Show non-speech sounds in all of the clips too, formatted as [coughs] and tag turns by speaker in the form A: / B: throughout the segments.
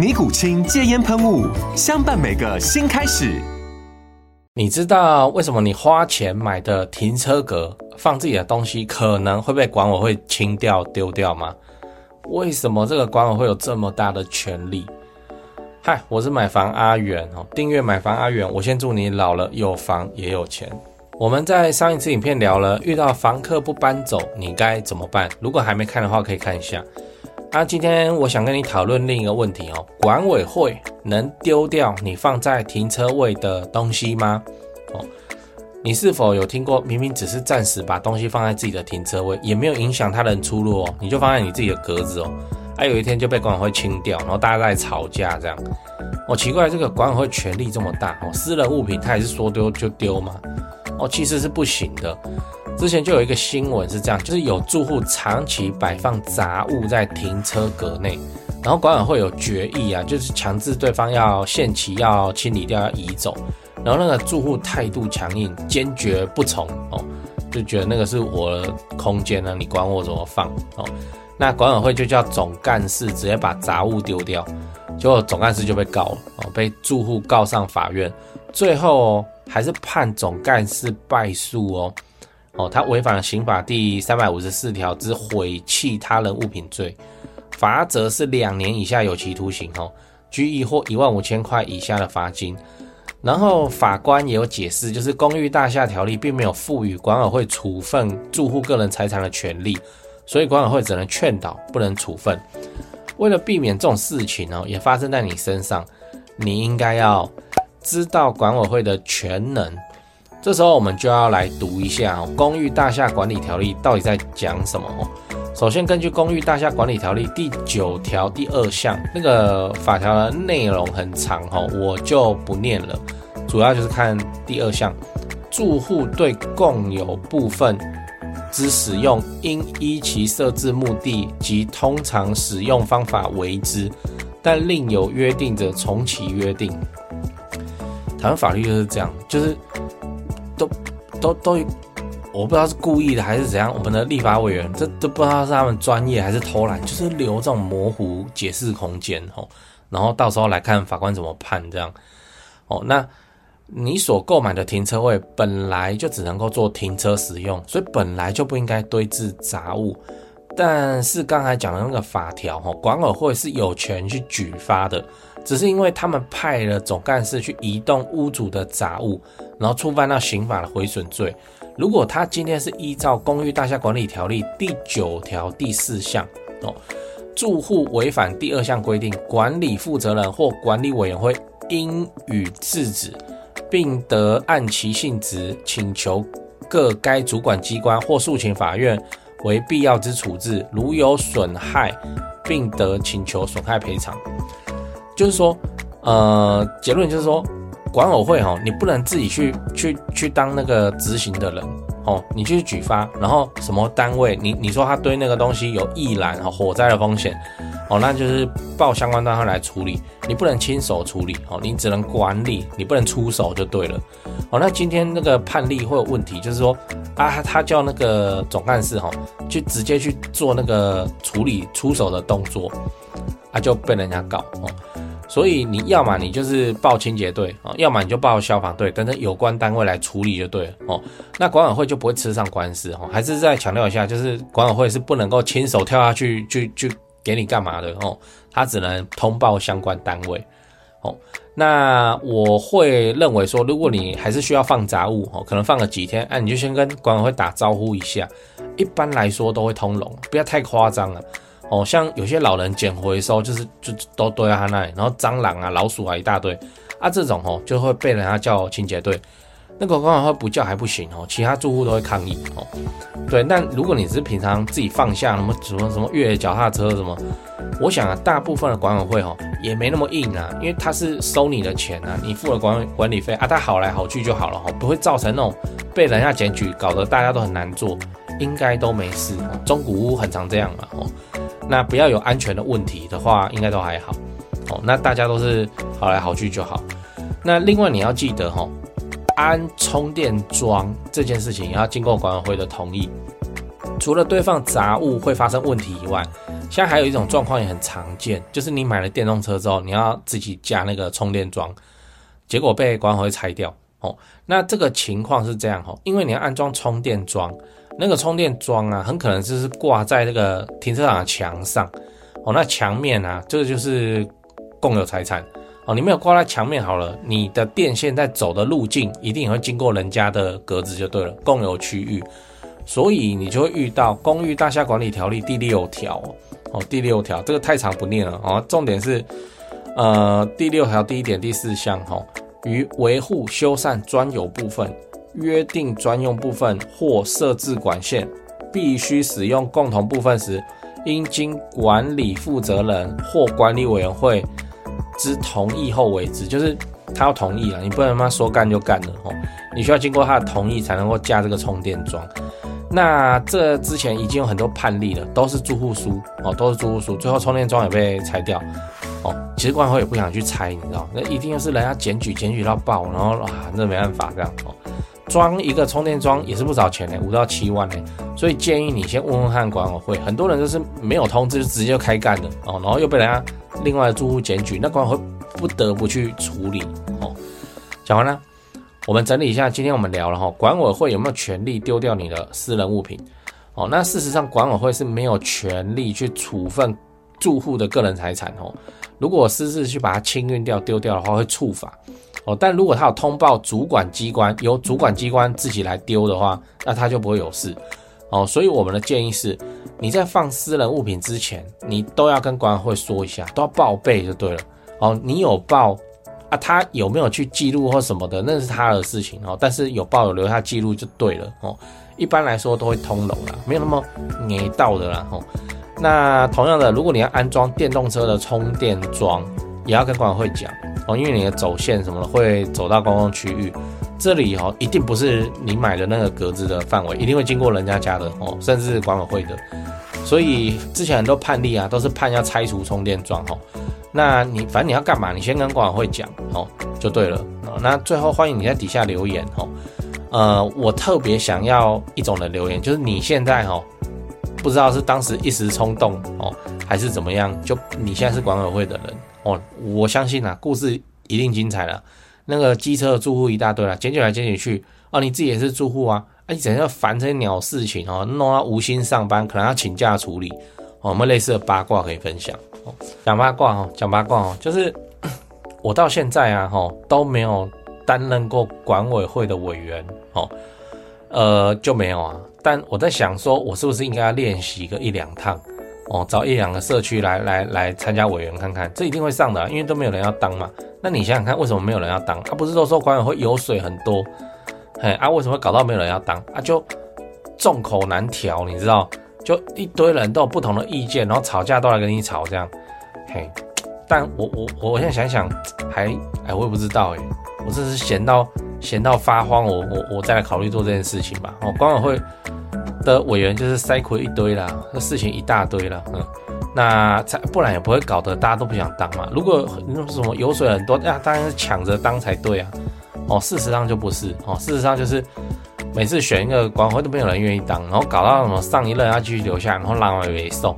A: 尼古清戒烟喷雾，相伴每个新开始。
B: 你知道为什么你花钱买的停车格放自己的东西可能会被管委会清掉丢掉吗？为什么这个管委会有这么大的权力？嗨，我是买房阿元哦，订阅买房阿元，我先祝你老了有房也有钱。我们在上一次影片聊了，遇到房客不搬走，你该怎么办？如果还没看的话，可以看一下。啊、今天我想跟你讨论另一个问题哦，管委会能丢掉你放在停车位的东西吗？哦，你是否有听过，明明只是暂时把东西放在自己的停车位，也没有影响他人出入哦，你就放在你自己的格子哦，啊、有一天就被管委会清掉，然后大家在吵架这样。哦，奇怪，这个管委会权力这么大哦，私人物品他也是说丢就丢吗？哦，其实是不行的。之前就有一个新闻是这样，就是有住户长期摆放杂物在停车格内，然后管委会有决议啊，就是强制对方要限期要清理掉，要移走。然后那个住户态度强硬，坚决不从哦，就觉得那个是我的空间呢，你管我怎么放哦。那管委会就叫总干事直接把杂物丢掉，结果总干事就被告了哦，被住户告上法院，最后还是判总干事败诉哦。哦，他违反了刑法第三百五十四条之毁弃他人物品罪，罚则是两年以下有期徒刑哦，拘役或一万五千块以下的罚金。然后法官也有解释，就是公寓大厦条例并没有赋予管委会处分住户个人财产的权利，所以管委会只能劝导，不能处分。为了避免这种事情哦，也发生在你身上，你应该要知道管委会的权能。这时候我们就要来读一下哦，《公寓大厦管理条例》到底在讲什么哦？首先，根据《公寓大厦管理条例》第九条第二项，那个法条的内容很长哦，我就不念了。主要就是看第二项，住户对共有部分之使用，应依其设置目的及通常使用方法为之，但另有约定者，从其约定。台湾法律就是这样，就是。都都都，我不知道是故意的还是怎样。我们的立法委员这都不知道是他们专业还是偷懒，就是留这种模糊解释空间哦。然后到时候来看法官怎么判这样哦。那你所购买的停车位本来就只能够做停车使用，所以本来就不应该堆置杂物。但是刚才讲的那个法条哦，管委会是有权去举发的。只是因为他们派了总干事去移动屋主的杂物，然后触犯到刑法的毁损罪。如果他今天是依照《公寓大厦管理条例》第九条第四项哦，住户违反第二项规定，管理负责人或管理委员会应予制止，并得按其性质请求各该主管机关或诉请法院为必要之处置。如有损害，并得请求损害赔偿。就是说，呃，结论就是说，管委会哈，你不能自己去去去当那个执行的人哦，你去举发，然后什么单位，你你说他堆那个东西有易燃和火灾的风险哦，那就是报相关单位来处理，你不能亲手处理哦，你只能管理，你不能出手就对了哦。那今天那个判例会有问题，就是说啊，他叫那个总干事哈，去直接去做那个处理出手的动作，啊，就被人家告哦。所以你要么你就是报清洁队啊，要么你就报消防队，等等有关单位来处理就对了哦。那管委会就不会吃上官司哦。还是再强调一下，就是管委会是不能够亲手跳下去去去给你干嘛的哦，他只能通报相关单位哦。那我会认为说，如果你还是需要放杂物哦，可能放个几天，哎、你就先跟管委会打招呼一下。一般来说都会通融，不要太夸张了哦。像有些老人捡回收，就是就都堆在他那里，然后蟑螂啊、老鼠啊一大堆啊，这种哦就会被人家叫清洁队。那个管委会不叫还不行哦，其他住户都会抗议哦。对，但如果你是平常自己放下什么什么什么越野脚踏车什么，我想啊，大部分的管委会哦也没那么硬啊，因为他是收你的钱啊，你付了管管理费啊，他好来好去就好了哦，不会造成那种被人家检举，搞得大家都很难做，应该都没事。中古屋很常这样嘛哦，那不要有安全的问题的话，应该都还好哦。那大家都是好来好去就好。那另外你要记得哈。安充电桩这件事情要经过管委会的同意。除了堆放杂物会发生问题以外，现在还有一种状况也很常见，就是你买了电动车之后，你要自己加那个充电桩，结果被管委会拆掉。哦，那这个情况是这样哦，因为你要安装充电桩，那个充电桩啊，很可能就是挂在那个停车场的墙上。哦，那墙面啊，这个就是共有财产。哦，你没有挂在墙面好了，你的电线在走的路径一定也会经过人家的格子就对了，共有区域，所以你就会遇到《公寓大厦管理条例》第六条哦，第六条这个太长不念了哦，重点是呃第六条第一点第四项哈，于维护修缮专有部分、约定专用部分或设置管线，必须使用共同部分时，应经管理负责人或管理委员会。之同意后为之，就是他要同意啊，你不能他妈说干就干了哦，你需要经过他的同意才能够架这个充电桩。那这之前已经有很多判例了，都是住户书哦，都是住户书，最后充电桩也被拆掉哦。其实管委会也不想去拆，你知道，那一定是人家检举检举到爆，然后啊，那没办法这样哦。装一个充电桩也是不少钱呢，五到七万呢，所以建议你先问问看管委会。很多人就是没有通知就直接开干了哦，然后又被人家。另外的住户检举，那管委会不得不去处理哦。讲完了，我们整理一下，今天我们聊了哈，管委会有没有权利丢掉你的私人物品？哦，那事实上管委会是没有权利去处分住户的个人财产哦。如果私自去把它清运掉、丢掉的话，会处罚哦。但如果他有通报主管机关，由主管机关自己来丢的话，那他就不会有事哦。所以我们的建议是。你在放私人物品之前，你都要跟管委会说一下，都要报备就对了。哦，你有报啊，他有没有去记录或什么的，那是他的事情哦。但是有报有留下记录就对了哦。一般来说都会通融啦，没有那么黏到的啦。哦，那同样的，如果你要安装电动车的充电桩，也要跟管委会讲哦，因为你的走线什么的会走到公共区域，这里哦一定不是你买的那个格子的范围，一定会经过人家家的哦，甚至是管委会的。所以之前很多判例啊，都是判要拆除充电桩哦。那你反正你要干嘛，你先跟管委会讲哦，就对了。那最后欢迎你在底下留言哦。呃，我特别想要一种的留言，就是你现在哦，不知道是当时一时冲动哦，还是怎么样，就你现在是管委会的人哦，我相信啊，故事一定精彩了。那个机车的住户一大堆了，捡起来检举去哦，你自己也是住户啊。啊你整天烦这些鸟事情哦，弄到无心上班，可能要请假处理哦。我们类似的八卦可以分享哦，讲八卦哦，讲八卦哦，就是 [coughs] 我到现在啊哈都没有担任过管委会的委员哦，呃就没有啊。但我在想说，我是不是应该要练习个一两趟哦，找一两个社区来来来参加委员看看，这一定会上的，因为都没有人要当嘛。那你想想看，为什么没有人要当？他、不是都说管委会油水很多？嘿啊，为什么搞到没有人要当啊？就众口难调，你知道？就一堆人都有不同的意见，然后吵架都来跟你吵这样。嘿，但我我我现在想想，还哎，我也不知道哎，我这是闲到闲到发慌，我我我再来考虑做这件事情吧。哦，管委会的委员就是塞亏一堆啦，那事情一大堆啦。嗯，那才不然也不会搞得大家都不想当嘛。如果那什么油水很多，那当然是抢着当才对啊。哦，事实上就不是哦，事实上就是每次选一个管委会都没有人愿意当，然后搞到什么上一任要继续留下，然后让人为送，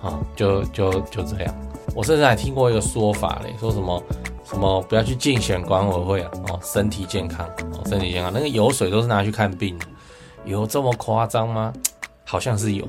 B: 哦，就就就这样。我甚至还听过一个说法嘞，说什么什么不要去竞选管委会啊，哦，身体健康，哦，身体健康，那个油水都是拿去看病的，有这么夸张吗？[tsk] 好像是有。